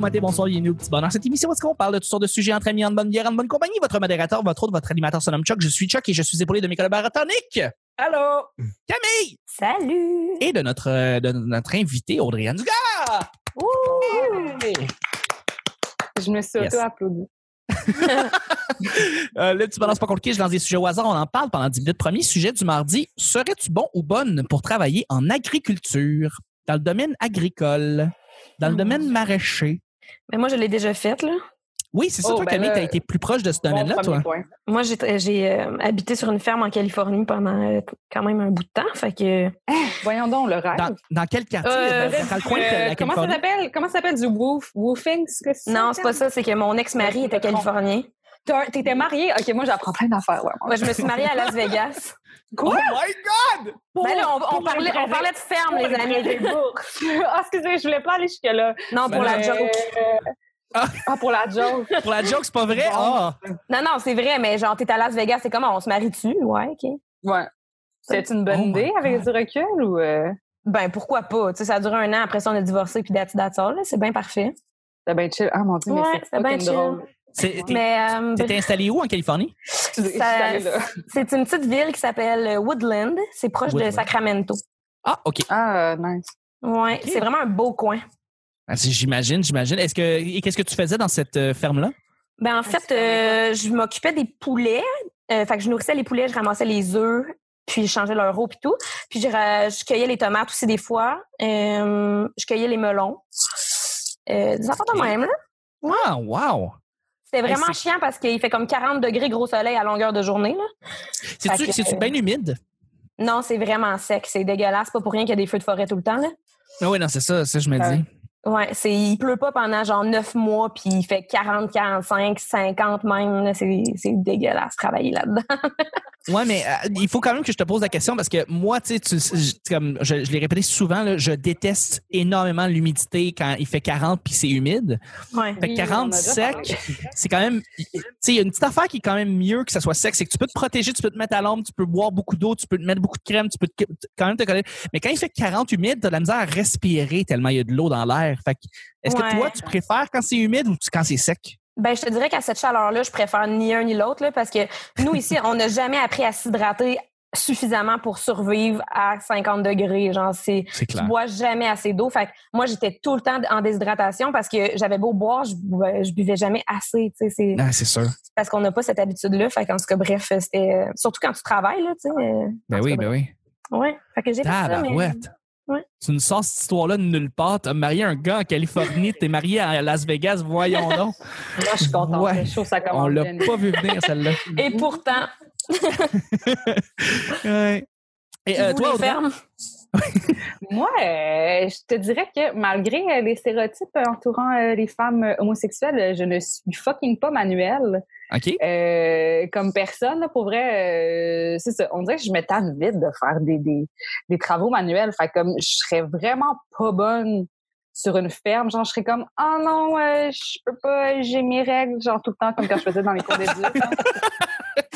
bon matin, bonsoir, bienvenue au petit bonheur. Cette émission, est-ce qu'on parle de toutes sortes de sujets entre amis, en bonne bière, en bonne compagnie? Votre modérateur, votre autre, votre animateur se nomme Chuck. Je suis Chuck et je suis épaulé de mes collaborateurs Nick. Allô? Camille! Salut! Et de notre, euh, de notre invité, Audrey Dugas. Je me suis Yes. auto-applaudi. Euh, le petit bonheur, c'est pas compliqué. Je lance des sujets au hasard. On en parle pendant 10 minutes. Premier sujet du mardi. Serais-tu bon ou bonne pour travailler en agriculture? Dans le domaine agricole? Dans le domaine maraîcher? Mais moi, je l'ai déjà faite, là. Oui, c'est ça, Oh, toi, ben Camille, là, t'as été plus proche de ce Bon domaine-là, toi. point. Moi, j'ai euh, habité sur une ferme en Californie pendant euh, quand même un bout de temps. Fait que. Voyons donc le rêve. Dans, dans quel quartier? Euh, dans, dans le coin de la comment ça s'appelle? Comment ça s'appelle du woof, woofing? ce que Non, c'est pas ça. C'est que mon ex-mari était californien. T'étais mariée? Ok, moi j'apprends plein d'affaires. Ouais, Moi, je me suis mariée à Las Vegas. Quoi? Oh my God! Ben là, on, parlait, on parlait de ferme, les amis. ah, excusez, je voulais pas aller jusque-là. Non, pour la Mais, joke. euh, Ah. Ah, pour la joke. Pour la joke, c'est pas vrai? Bon. Ah! Non, non, c'est vrai, mais genre, t'es à Las Vegas, c'est comment? On se marie dessus? Ouais, OK. Ouais. C'était une bonne Oh idée avec du recul ou. euh, Ben, pourquoi pas? Tu sais, ça a duré un an. Après ça, on a divorcé, puis all, là. C'est bien parfait. C'était bien chill. Ah mon dieu, mais Ouais, c'est c'était bien drôle. C'est- t'es- Mais euh, T'étais installé où en Californie? C'est une petite ville qui s'appelle Woodland. C'est proche Woodland. de Sacramento. Ah, OK. Ah, euh, nice. Ouais, Ok. c'est vraiment un beau coin. Ah, J'imagine, j'imagine. Est-ce que et qu'est-ce que tu faisais dans cette euh, ferme-là? Ben en fait, euh, je m'occupais des poulets. Euh, fait que je nourrissais les poulets, je ramassais les œufs, puis je changeais leur eau puis tout. Puis je, cueillais les tomates aussi des fois. Euh, je cueillais les melons. Euh, des affaires de même, là. Ah, wow! C'était vraiment chiant parce qu'il fait comme 40 degrés gros soleil à longueur de journée. C'est-tu que- c'est-tu bien humide? Non, c'est vraiment sec. C'est dégueulasse. Pas pour rien qu'il y a des feux de forêt tout le temps, là. Ah oui, non, c'est ça, ça, je me dis. Ouais, c'est, il pleut pas pendant genre 9 mois, puis il fait 40, 45, 50 même. c'est dégueulasse travailler là-dedans. Ouais, mais euh, il faut quand même que je te pose la question parce que moi, tu sais, je, comme je, je l'ai répété souvent, là, je déteste énormément l'humidité quand il fait 40 puis c'est humide. Ouais. Fait que Oui, 40 on en a déjà sec, c'est quand même. Tu sais, il y a une petite affaire qui est quand même mieux que ça soit sec, c'est que tu peux te protéger, tu peux te mettre à l'ombre, tu peux boire beaucoup d'eau, tu peux te mettre beaucoup de crème, tu peux te- quand même te coller. Mais quand il fait 40 humide, t'as de la misère à respirer tellement il y a de l'eau dans l'air. Fait que, est-ce Ouais. que toi, tu préfères quand c'est humide ou quand c'est sec? Ben, je te dirais qu'à cette chaleur-là, je préfère ni un ni l'autre, parce que nous, ici, on n'a jamais appris à s'hydrater suffisamment pour survivre à 50 degrés. Genre, c'est, tu bois jamais assez d'eau. Fait que moi, j'étais tout le temps en déshydratation parce que j'avais beau boire, je, buvais- je buvais jamais assez, tu sais. C'est Ah, c'est sûr. parce qu'on n'a pas cette habitude-là. Fait qu'en tout cas, bref, c'était, surtout quand tu travailles, là, tu sais. euh, Ben oui, cas, ben oui. Ouais. Fait que j'ai fait ça, mais... Ouais. Tu nous sors cette histoire-là de nulle part. T'as marié un gars en Californie, t'es marié à Las Vegas, voyons donc. Moi, je suis contente. Ouais. Ça commence On l'a pas vu venir, celle-là. Et pourtant, Ouais. Et euh, toi, Audrey? fermes, Moi, euh, je te dirais que malgré euh, les stéréotypes entourant euh, les femmes euh, homosexuelles, je ne suis fucking pas manuelle OK. euh, comme personne. là. pour vrai, c'est ça. On dirait que je me tanne vite de faire des, des, des travaux manuels. Fait comme je serais vraiment pas bonne sur une ferme. Genre, je serais comme, oh non, euh, je peux pas, j'ai mes règles, genre tout le temps, comme quand je faisais dans les cours d'éduc.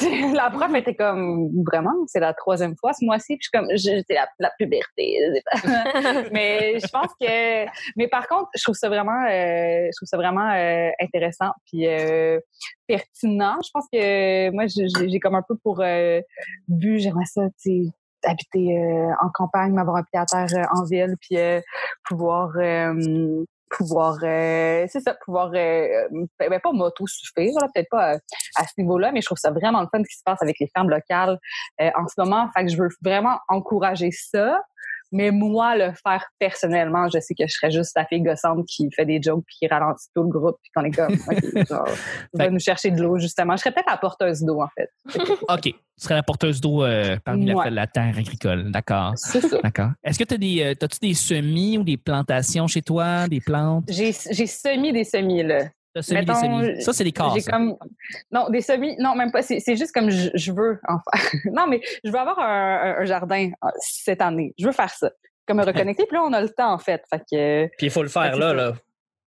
la prof était comme, vraiment, c'est la troisième fois ce mois-ci. Puis je suis comme, c'est la, la puberté. mais je pense que, mais par contre, je trouve ça vraiment, euh, je trouve ça vraiment euh, intéressant puis euh, pertinent. Je pense que moi, j'ai comme un peu pour euh, but, j'aimerais ça, tu sais, habiter euh, en campagne, m'avoir un pied à terre euh, en ville, puis euh, pouvoir euh, pouvoir euh, c'est ça pouvoir euh, ben, ben, pas m'auto-suffire peut-être pas euh, à ce niveau-là mais je trouve ça vraiment le fun ce qui se passe avec les fermes locales euh, en ce moment. Fait que je veux vraiment encourager ça mais moi le faire personnellement je sais que je serais juste la fille gossante qui fait des jokes puis qui ralentit tout le groupe puis qu'on est comme ok, genre va nous chercher de l'eau justement je serais peut-être la porteuse d'eau en fait OK. Tu serais la porteuse d'eau euh, parmi la, Ouais. la terre agricole. D'accord. c'est ça D'accord. Est-ce que tu as des, euh, t'as-tu des semis ou des plantations chez toi, des plantes? j'ai j'ai semé des semis là T'as semé Mettons, des semis. Ça, c'est des cases. J'ai comme non des semis non même pas c'est juste comme je, je veux en faire non mais je veux avoir un, jardin euh, cette année je veux faire ça comme me reconnecter puis là on a le temps en fait fait que Puis il faut le faire là, là.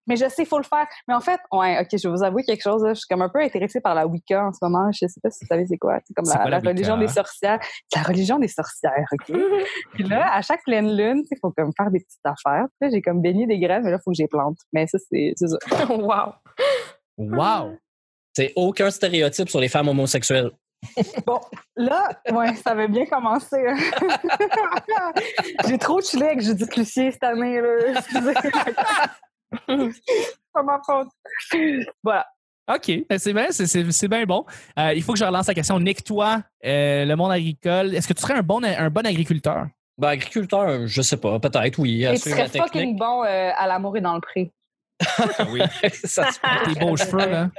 Mais je sais, il faut le faire. Mais en fait, ouais, ok, je vais vous avouer quelque chose. là. Je suis comme un peu intéressée par la Wicca en ce moment. Je sais pas si vous savez c'est quoi. C'est comme la, quoi la la religion des sorcières. La religion des sorcières, ok? Puis là, à chaque pleine lune, il faut comme faire des petites affaires. J'ai comme baigné des graines, mais là, il faut que les plante. Mais ça, c'est c'est ça. wow. Wow! C'est aucun stéréotype sur les femmes homosexuelles. Bon, là, ouais, ça avait bien commencé. hein. j'ai trop chillé avec Judith Lucier cette année, là. Ma faute. Voilà. OK, ben, c'est bien, c'est- c'est c'est bien bon. Euh, il faut que je relance la question. Nick, toi, euh, le monde agricole, est-ce que tu serais un bon, un bon agriculteur? Ben, agriculteur, je sais pas, peut-être, oui. Et tu serais fucking bon euh, à l'amour et dans le pré. Oui. Ça se. Tes beaux cheveux, là.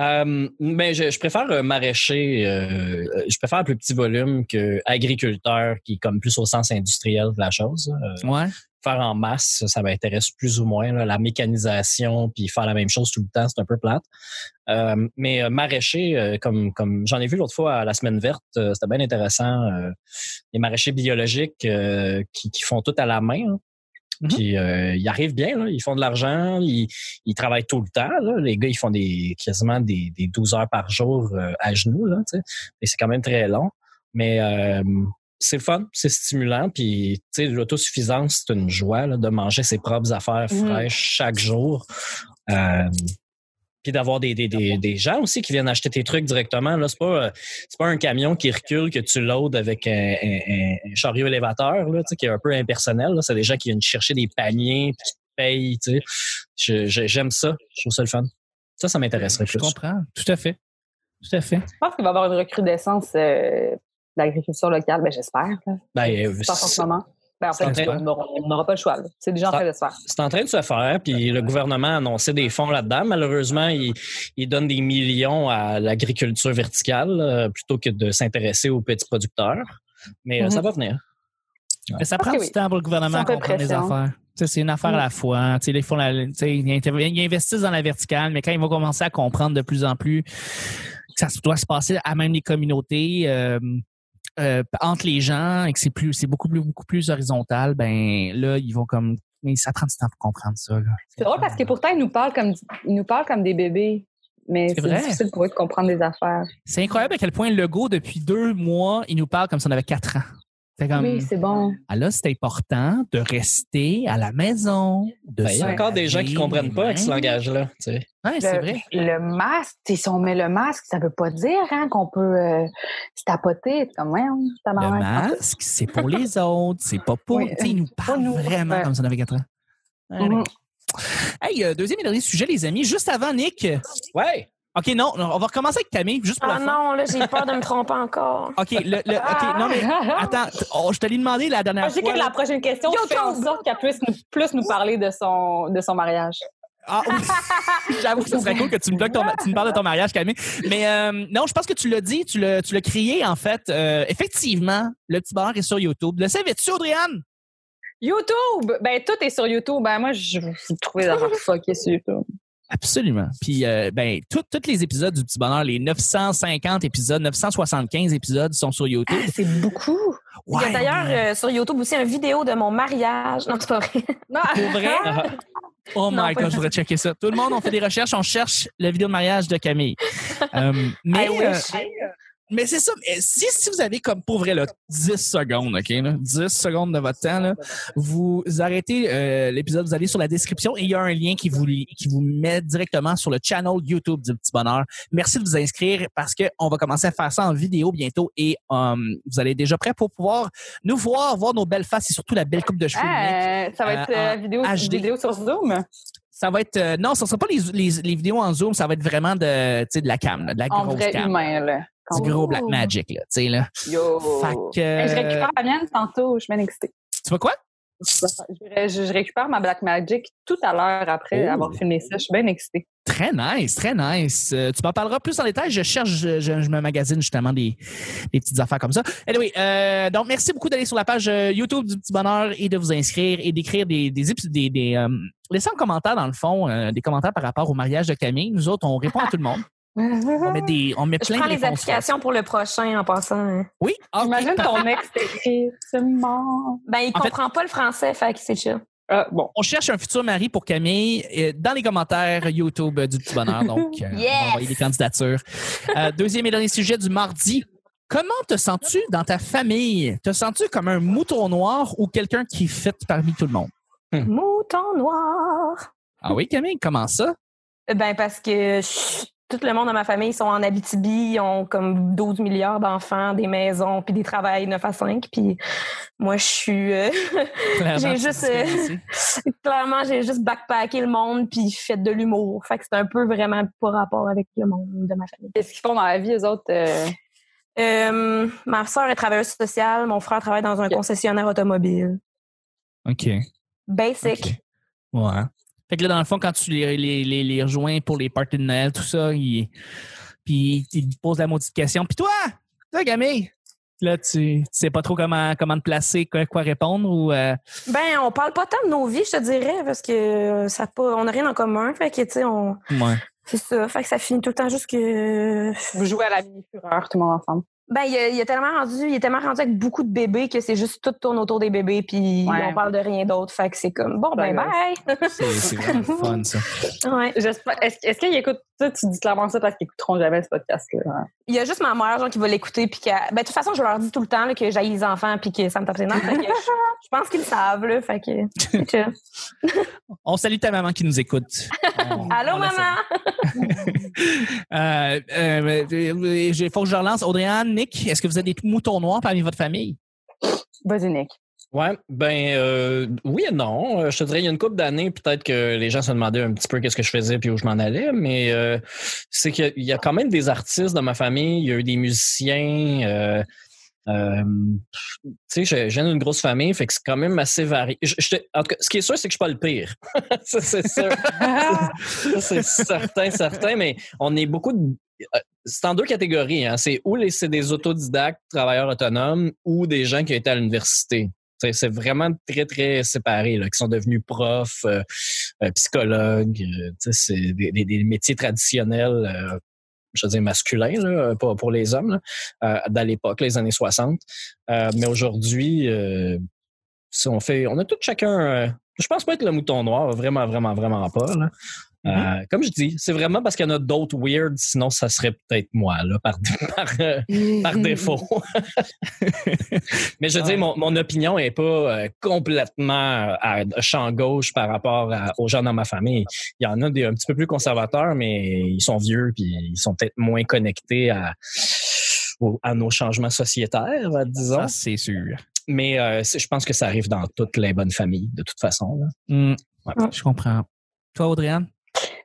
Euh, mais je, je préfère euh, maraîcher, euh, je préfère un plus petit volume que agriculteur qui est comme plus au sens industriel de la chose. Euh, Ouais. faire en masse, ça m'intéresse plus ou moins. là. la mécanisation, puis faire la même chose tout le temps, c'est un peu plate. Mais maraîcher, comme comme j'en ai vu l'autre fois à la semaine verte, c'était bien intéressant. Les maraîchers biologiques qui, qui font tout à la main. hein. Mhm. Puis euh, ils arrivent bien, là. ils font de l'argent, ils, ils travaillent tout le temps. Là. Les gars, ils font des quasiment des, des 12 heures par jour euh, à genoux. Là. Et c'est quand même très long. Mais euh, c'est fun, c'est stimulant. Puis, tu sais, l'autosuffisance, c'est une joie là, de manger ses propres affaires Mhm. fraîches chaque jour. Puis d'avoir des, des, des, des gens aussi qui viennent acheter tes trucs directement. Là, c'est pas, euh, c'est pas un camion qui recule que tu loads avec un, un- un- un chariot élévateur, là, tu sais, qui est un peu impersonnel. là. C'est des gens qui viennent chercher des paniers puis qui te payent. Tu sais. Je- je- j'aime ça. Je trouve ça le fun. Ça, ça m'intéresserait Je plus. comprends. Tout à fait. Tout à fait. Je pense qu'il va y avoir une recrudescence euh, de l'agriculture locale. Ben, j'espère. là. Ben, euh, C'est en ce moment? Ben, en fait, c'est en train- on n'aura- pas le choix. C'est déjà en train de se faire. C'est en train de se faire, puis le gouvernement a annoncé des fonds là-dedans. Malheureusement, il, il donne des millions à l'agriculture verticale euh, plutôt que de s'intéresser aux petits producteurs. Mais euh, Mhm. ça va venir. Mais ça prend du oui. temps pour le gouvernement à comprendre les affaires. C'est une affaire à la fois. Tu sais, Ils, font la- ils investissent dans la verticale, mais quand ils vont commencer à comprendre de plus en plus que ça doit se passer à même les communautés, euh, euh, entre les gens, et que c'est plus, c'est beaucoup plus, beaucoup plus horizontal, ben là, ils vont comme, mais ça prend du temps pour comprendre ça. C'est drôle parce que pourtant, ils nous parlent comme, ils nous parlent comme des bébés. Mais C'est difficile pour eux de comprendre des affaires. C'est incroyable à quel point Legault, depuis deux mois, il nous parle comme si on avait quatre ans. C'est comme, Oui, c'est bon. ah là, c'est important de rester à la maison. De Ben, il y a encore des gens qui laver comprennent pas avec ce langage-là. tu sais. Ouais, c'est Le- vrai. Le masque, si on met le masque, ça veut pas dire hein, qu'on peut euh, se tapoter. C'est comme, ouais, ça Le masque, c'est pour les autres, c'est pas pour. Oui. Tu sais, ils nous parlent nous. vraiment Ouais. comme on avait 4 ans. Mhm. Hey, euh, deuxième et dernier sujet, les amis. Juste avant, Nick. Ouais. OK, non, on va recommencer avec Camille, juste pour Ah la fin. non, là, j'ai peur de me tromper encore. OK, le, le- OK, non, mais attends, t- oh, je te l'ai demandé la dernière Je sais fois. que la prochaine question, en sorte qu'elle puisse nous, plus nous parler de son, de son mariage. Ah, oui. J'avoue que ce serait cool que tu me, bloques ton, tu me parles de ton mariage, Camille. Mais euh, non, je pense que tu l'as dit, tu l'as, tu l'as crié, en fait. Euh, effectivement, le petit bar est sur YouTube. Le savais-tu, Audriane? YouTube! Ben, tout est sur YouTube. Ben, moi, je vous trouvez d'avoir fucké sur YouTube. Absolument. Puis, euh, ben, tout- tous les épisodes du Petit Bonheur, les 950 épisodes, 975 épisodes sont sur YouTube. C'est beaucoup. Il y a d'ailleurs ouais. euh, sur YouTube aussi une vidéo de mon mariage. Non, c'est pas vrai. Non. Pour vrai? Oh Non, my god, je voudrais checker ça. Tout le monde, on fait des recherches, on cherche la vidéo de mariage de Camille. Euh, mais, I wish. euh, mais c'est ça. mais Si, si vous avez comme pour vrai là, 10 secondes, OK? Là, 10 secondes de votre temps, là, vous arrêtez euh, l'épisode, vous allez sur la description et il y a un lien qui vous, qui vous met directement sur le channel YouTube du Petit Bonheur. Merci de vous inscrire parce qu'on va commencer à faire ça en vidéo bientôt et euh, vous allez déjà prêt pour pouvoir nous voir, voir nos belles faces et surtout la belle coupe de cheveux. Ah, ça va être Euh, euh, vidéo, vidéo sur Zoom? Ça va être euh, non, ce sera pas les, les, les vidéos en zoom, ça va être vraiment de tu sais de la cam, là, de la En grosse vrai cam, humain, là. du gros black magic là, tu sais là. Yo. Fait que Hey, je récupère la mienne tantôt. Je suis bien excitée. tu vois quoi? Je, je- je récupère ma Black Magic tout à l'heure après Oh. avoir filmé ça. Je suis bien excitée. Très nice, très nice. Euh, tu m'en parleras plus en détail. Je cherche, je, je, je me magasine justement des, des petites affaires comme ça. Anyway, euh, donc merci beaucoup d'aller sur la page euh, YouTube du Petit Bonheur et de vous inscrire et d'écrire des des, des, des euh, laissez un commentaire dans le fond, euh, des commentaires par rapport au mariage de Camille. Nous autres, on répond à tout le monde. On met des, on met Je plein prends les applications pour le prochain en passant. hein. Oui. ok. J'imagine ton ex t'écrit C'est mort. Ben, il En fait- comprend pas le français, fait que c'est chill. Ah, bon. On cherche un futur mari pour Camille euh, dans les commentaires YouTube du Petit Bonheur. Donc, euh, on Yes! va envoyer des candidatures. Euh, deuxième et dernier sujet du mardi. Comment te sens-tu dans ta famille? Te sens-tu comme un mouton noir ou quelqu'un qui fit parmi tout le monde? Mouton noir. Ah oui, Camille, comment ça? Ben parce que je- tout le monde dans ma famille sont en Abitibi, ils ont comme 12 milliards d'enfants, des maisons, puis des travails 9 à 5. Puis moi, je suis... euh, Clairement, J'ai juste, euh, clairement, j'ai juste backpacké le monde puis fait de l'humour. Fait que c'est un peu vraiment pas rapport avec le monde de ma famille. Qu'est-ce qu'ils font dans la vie, eux autres? euh? Euh, ma soeur est travailleuse sociale, mon frère travaille dans un concessionnaire automobile. OK. Basic. Ouais. Fait que là, dans le fond, quand tu les, les, les, les rejoins pour les parties de Noël, tout ça, ils, puis ils te posent la modification. Puis toi, toi, Camille, là, tu, tu sais pas trop comment, comment te placer, quoi, quoi répondre ou... euh, Ben, on parle pas tant de nos vies, je te dirais, parce que euh, ça pas, on n'a rien en commun. Fait que, tu sais, on, ouais. c'est ça. Fait que ça finit tout le temps juste que. Vous jouez à la mini-fureur, tout le monde ensemble. Ben, il, a- il est tellement rendu, il est tellement rendu avec beaucoup de bébés que c'est juste tout tourne autour des bébés, puis Ouais. on parle de rien d'autre. Fait que c'est comme, bon, ben, bye! C'est vraiment fun, ça. ouais. J'espère- Est-ce est-ce qu'ils écoutent ça? Tu dis clairement ça parce qu'ils écouteront jamais ce podcast-là. hein? Il y a juste ma mère, genre, qui va l'écouter, puis qu'elle- ben, de toute façon, je leur dis tout le temps, là, que j'aille les enfants, puis que ça me tape les nerfs. Que je, je pense qu'ils le savent, là. Fait que. que- On salue ta maman qui nous écoute. On- Allô, on maman! Euh, euh, Il faut que je relance. Audrey-Anne, Nick, est-ce que vous avez des moutons noirs parmi votre famille? Vas-y, Nick. Ouais, ben euh, oui et non. Euh, Je te dirais, il y a une couple d'années, peut-être que les gens se demandaient un petit peu qu'est-ce que je faisais puis où je m'en allais, mais euh, c'est qu'il y a- il y a quand même des artistes dans ma famille, il y a eu des musiciens. Euh, euh, tu sais, viens d'une grosse famille, fait que c'est quand même assez varié. Je- je te- en tout cas, ce qui est sûr, c'est que je suis pas le pire. ça, c'est sûr. Ça, c'est certain, certain, mais on est beaucoup de. C'est en deux catégories. Hein. C'est ou c'est des autodidactes, travailleurs autonomes, ou des gens qui ont été à l'université. C'est vraiment très, très séparé, là, qui sont devenus profs, euh, euh, psychologues. euh, c'est des, métiers traditionnels, je veux dire masculins, là, pour les hommes, là, dans l'époque, les années 60. Euh, mais aujourd'hui, si on fait, on a tout chacun. je pense pas être le mouton noir, vraiment, vraiment, vraiment pas. Là. Euh, comme je dis, c'est vraiment parce qu'il y en a d'autres weird, sinon ça serait peut-être moi, là, par, par, euh, par défaut. Mais je veux dire, mon, mon opinion est pas euh, complètement à champ gauche par rapport à- aux gens dans ma famille. Il y en a des un petit peu plus conservateurs, mais ils sont vieux puis ils sont peut-être moins connectés à, à nos changements sociétaires, disons. Ça, c'est sûr. Mais je pense que ça arrive dans toutes les bonnes familles, de toute façon. là. Ouais. Je comprends. Toi, Audrey-Anne?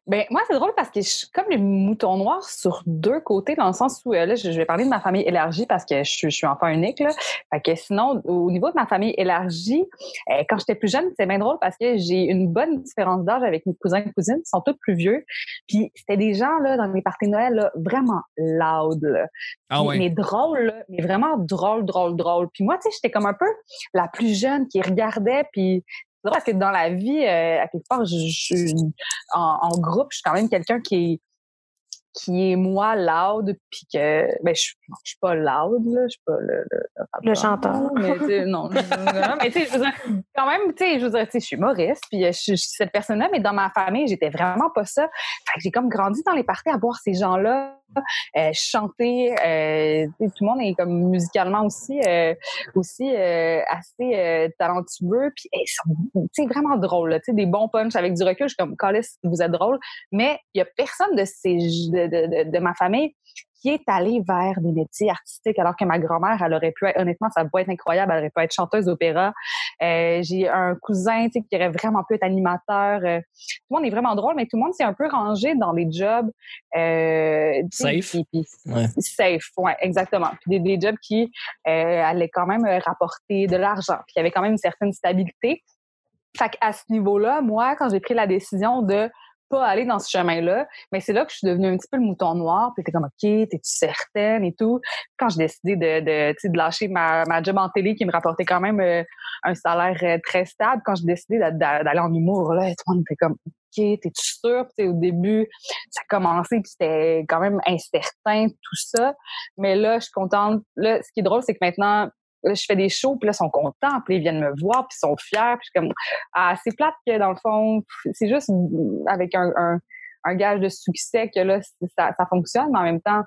Ben, moi, c'est drôle parce que je suis comme les moutons noirs sur deux côtés, dans le sens où, euh, là, je, vais parler de ma famille élargie parce que je, suis- je suis enfant unique, là. Fait que sinon, au niveau de ma famille élargie, euh, quand j'étais plus jeune, c'est bien drôle parce que j'ai une bonne différence d'âge avec mes cousins et cousines. Ils sont tous plus vieux. Puis, c'était des gens, là, dans les parties de Noël, là, vraiment loud, là. Ah ouais. Mais drôle, là, mais vraiment drôle, drôle, drôle. Puis moi, tu sais, j'étais comme un peu la plus jeune qui regardait, puis drôle parce que dans la vie, euh, à quelque part, je, je- en, en groupe, je suis quand même quelqu'un qui est qui est moi loud puis que ben je, non, je suis pas loud là je suis pas le le, Le chanteur. mais non, non, mais tu sais je veux dire quand même tu sais je veux dire tu sais je suis humoriste puis euh, je suis je suis cette personne là mais dans ma famille j'étais vraiment pas ça fait que j'ai comme grandi dans les parties à voir ces gens là euh, chanter euh, tout le monde est comme musicalement aussi euh, aussi euh, assez euh, talentueux puis sais vraiment drôles là, tu sais des bons punchs avec du recul je suis comme Callis, vous êtes drôle mais il y a personne de ces de, de, de, de ma famille qui est allé vers des métiers artistiques alors que ma grand-mère elle aurait pu être honnêtement ça pourrait être incroyable elle aurait pu être chanteuse d'opéra euh, j'ai un cousin tu sais qui aurait vraiment pu être animateur euh, tout le monde est vraiment drôle mais tout le monde s'est un peu rangé dans des jobs euh, Safe. Ouais. safe, ouais, exactement. Puis des, des jobs qui euh, allaient quand même rapporter de l'argent, puis il y avait quand même une certaine stabilité. Fait qu'à ce niveau-là, moi, quand j'ai pris la décision de pas aller dans ce chemin-là, mais c'est là que je suis devenue un petit peu le mouton noir, puis t'es comme OK, t'es-tu certaine et tout? Quand j'ai décidé de, de, de lâcher ma, ma job en télé qui me rapportait quand même euh, un salaire euh, très stable, quand j'ai décidé d'a- d'a- d'aller en humour, là, tout le monde était comme OK, t'es-tu sûr? Puis, au début, ça a commencé, puis c'était quand même incertain, tout ça. Mais là, je suis contente. Là, ce qui est drôle, c'est que maintenant, je fais des shows, puis là, ils sont contents, puis ils viennent me voir, puis ils sont fiers. Puis je suis comme, ah, c'est plate que, dans le fond, c'est juste avec un, un, un gage de succès que là, ça, ça fonctionne, mais en même temps,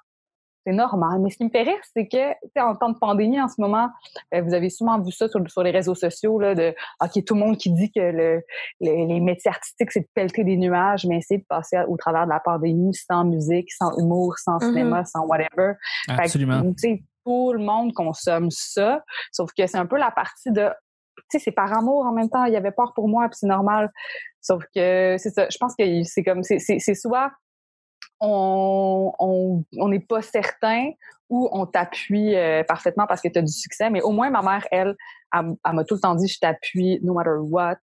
c'est normal. Mais ce qui me fait rire, c'est que, tu sais, en temps de pandémie en ce moment, euh, vous avez sûrement vu ça sur, sur, les réseaux sociaux, là, de, OK, tout le monde qui dit que le, les métiers artistiques, c'est de pelleter des nuages, mais essayer de passer au travers de la pandémie sans musique, sans humour, sans Mhm. cinéma, sans whatever. Fait que, Absolument. tu sais, tout le monde consomme ça, sauf que c'est un peu la partie de, tu sais, c'est par amour en même temps. Il y avait peur pour moi, puis c'est normal. Sauf que c'est ça. Je pense que c'est comme, c'est soit on on on n'est pas certain ou on t'appuie euh, parfaitement parce que tu as du succès. Mais au moins, ma mère, elle, elle, elle m'a tout le temps dit, je t'appuie no matter what.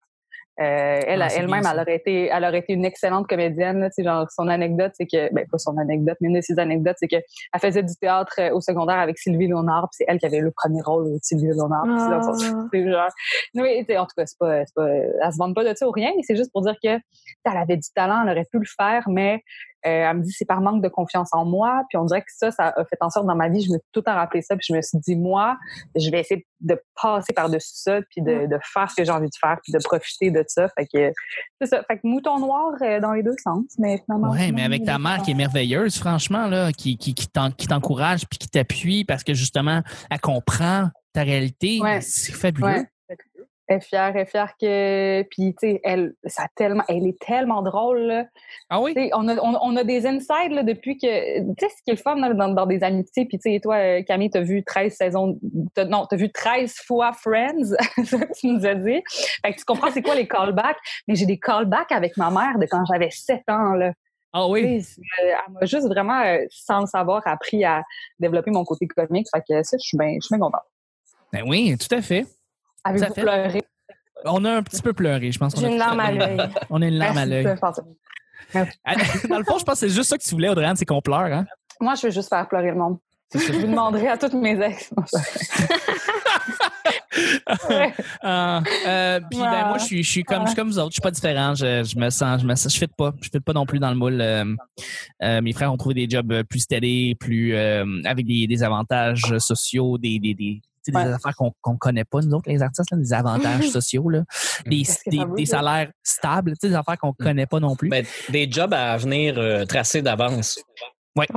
Euh, elle, Ah, elle-même, elle aurait été, elle aurait été une excellente comédienne. Là, genre, son anecdote, c'est que, ben pas son anecdote, mais une de ses anecdotes, c'est que elle faisait du théâtre euh, au secondaire avec Sylvie Léonard, puis c'est elle qui avait le premier rôle de Sylvie Léonard. Ah. c'est genre, oui, en tout cas, c'est pas, c'est pas, elle se vante pas de ça ou rien, mais c'est juste pour dire que elle avait du talent, elle aurait pu le faire, mais elle me dit c'est par manque de confiance en moi. Puis on dirait que ça, ça a fait en sorte dans ma vie, je me suis tout le temps rappelé ça. Puis je me suis dit, moi, je vais essayer de passer par-dessus ça, puis de, de faire ce que j'ai envie de faire, puis de profiter de ça. Fait que c'est ça. Fait que mouton noir euh, dans les deux sens, mais finalement. Ouais, mais avec ta mère qui est merveilleuse, franchement, là, qui, qui, qui t'en- qui t'encourage puis qui t'appuie parce que justement, elle comprend ta réalité. Ouais. C'est fabuleux. Ouais. Elle est fière, elle est fière que. Puis, tu sais, elle, ça tellement, elle est tellement drôle, là. Ah oui? On, a, on, on a des insides là, depuis que. Tu sais, ce qui est le fun là, dans, dans des amitiés. Puis, tu sais, toi, euh, Camille, t'as vu 13 saisons. t'as- non, t'as vu 13 fois Friends, ça que tu nous as dit. Fait que tu comprends c'est quoi les callbacks. Mais j'ai des callbacks avec ma mère de quand j'avais 7 ans, là. Ah oui? Euh, elle m'a juste vraiment, euh, sans le savoir, appris à développer mon côté comique. Fait que ça, je suis bien je suis bien contente. Ben oui, tout à fait. Avez-vous fait. pleuré? On a un petit peu pleuré, je pense. qu'on J'ai a une larme à fait. l'œil. On a une larme à l'œil. Dans le fond, je pense que c'est juste ça que tu voulais, Audrey, c'est qu'on pleure. Hein? Moi, je veux juste faire pleurer le monde. Je vous demanderai à toutes mes ex. Ouais. Euh, puis ben, moi, je suis, je suis comme, je suis comme vous autres. Je suis pas différent. Je, je me sens, je me sens, je fit pas. Je fit pas non plus dans le moule. Euh, euh, mes frères ont trouvé des jobs euh, plus steady, plus euh, avec des, des avantages sociaux, des, des, des, sais, des Ouais. affaires qu'on qu'on connaît pas nous autres les artistes, là, des avantages sociaux là, des, des, salaires stables, tu sais, des affaires qu'on connaît pas non plus. Ben, des jobs à venir euh, tracés d'avance. Ouais.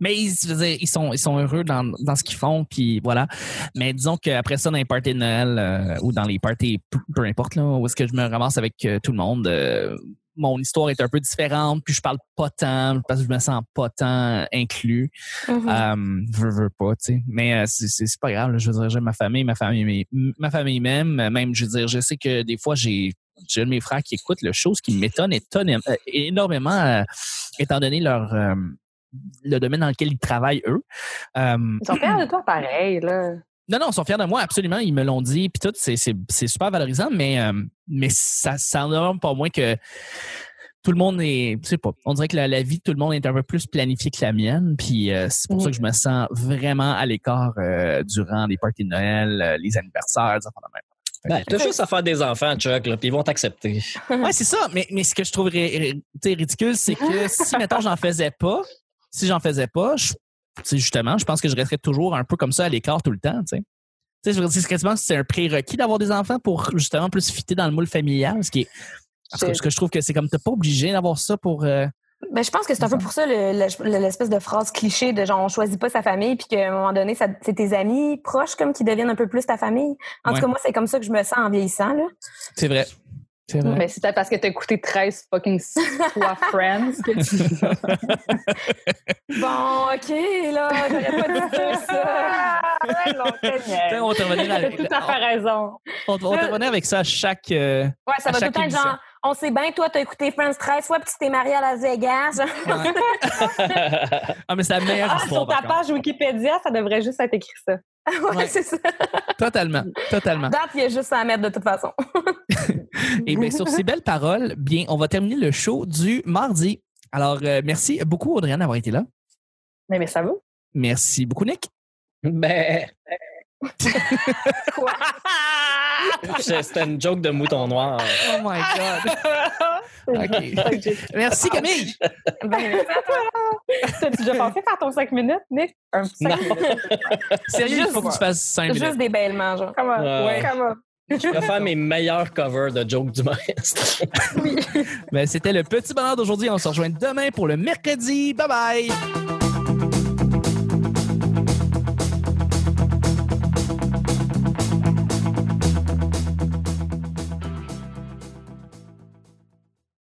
Mais ils, je veux dire, ils sont, ils sont heureux dans, dans ce qu'ils font, puis voilà. Mais disons qu'après ça, dans les parties de Noël euh, ou dans les parties, peu, peu importe, là, où est-ce que je me ramasse avec euh, tout le monde, euh, mon histoire est un peu différente, puis je parle pas tant, parce que je me sens pas tant inclus. Mhm. Euh, veux, veux pas, tu sais. Mais euh, c'est- pas grave, là, je veux dire, j'aime ma famille, ma famille, ma famille même, même, je veux dire, je sais que des fois, j'ai j'ai un de mes frères qui écoute le chose qui m'étonne étonne- euh, énormément, euh, étant donné leur euh, le domaine dans lequel ils travaillent eux. Euh, Ils sont fiers de toi pareil, là. Non, non, ils sont fiers de moi, absolument. Ils me l'ont dit, puis tout, c'est, super valorisant, mais, euh, mais ça, ça en pas moins que tout le monde est, je sais pas, on dirait que la, la vie de tout le monde est un peu plus planifiée que la mienne, puis euh, c'est pour Mhm. ça que je me sens vraiment à l'écart euh, durant les parties de Noël, les anniversaires, des de même. Ben, t'as juste à faire des enfants, Chuck, là, puis ils vont t'accepter. Ouais, c'est ça. Mais, mais ce que je trouve tu ridicule, c'est que si, mettons, j'en faisais pas, si j'en faisais pas, je, tu sais, justement, je pense que je resterais toujours un peu comme ça à l'écart tout le temps, tu sais. Tu sais, je veux dire, c'est quasiment c'est un prérequis d'avoir des enfants pour justement plus fitter dans le moule familial, ce qui est. En tout cas, C'est- ce que je trouve que c'est comme t'es pas obligé d'avoir ça pour. euh, Ben, je pense que c'est un peu pour ça le- le- l'espèce de phrase cliché de genre on choisit pas sa famille puis qu'à un moment donné c'est tes amis proches comme qui deviennent un peu plus ta famille. En Ouais. tout cas moi c'est comme ça que je me sens en vieillissant là. C'est vrai. C'est vrai. Mais c'est peut-être parce que t'as écouté 13 fucking fois Friends que tu dis ça. Bon ok là j'aurais pas dire ça. ouais, non, Tiens, on va te revenir T'as avec, tout à fait raison. on, on te revenir avec ça à chaque. euh, Ouais ça va tout le temps genre on sait bien toi t'as écouté Friends 13 fois puis tu t'es marié à Las Vegas. Ah, mais c'est la meilleure Ah, histoire. sur ta contre. page Wikipédia, ça devrait juste être écrit ça. ouais, Ouais. c'est ça. Totalement. Totalement. Date il y a juste à mettre de toute façon. Et bien, sur ces belles paroles, bien, on va terminer le show du mardi. Alors, euh, merci beaucoup, Audrey, d'avoir été là. Mais, mais ça va? Merci beaucoup, Nick. Ben, Quoi? c'était une joke de mouton noir. Oh my God. OK. Merci, Camille. Ben, merci à toi. T'as-tu déjà pensé faire ton 5 minutes, Nick? Un petit 5 Non. minutes. Sérieux, il Juste- faut que tu fasses 5 minutes. Juste des bêlements, genre. Comment? Ouais. Comment? Je préfère mes meilleurs covers de jokes du maître. Oui. Ben, C'était le petit bonheur d'aujourd'hui. On se rejoint demain pour le mercredi. Bye bye!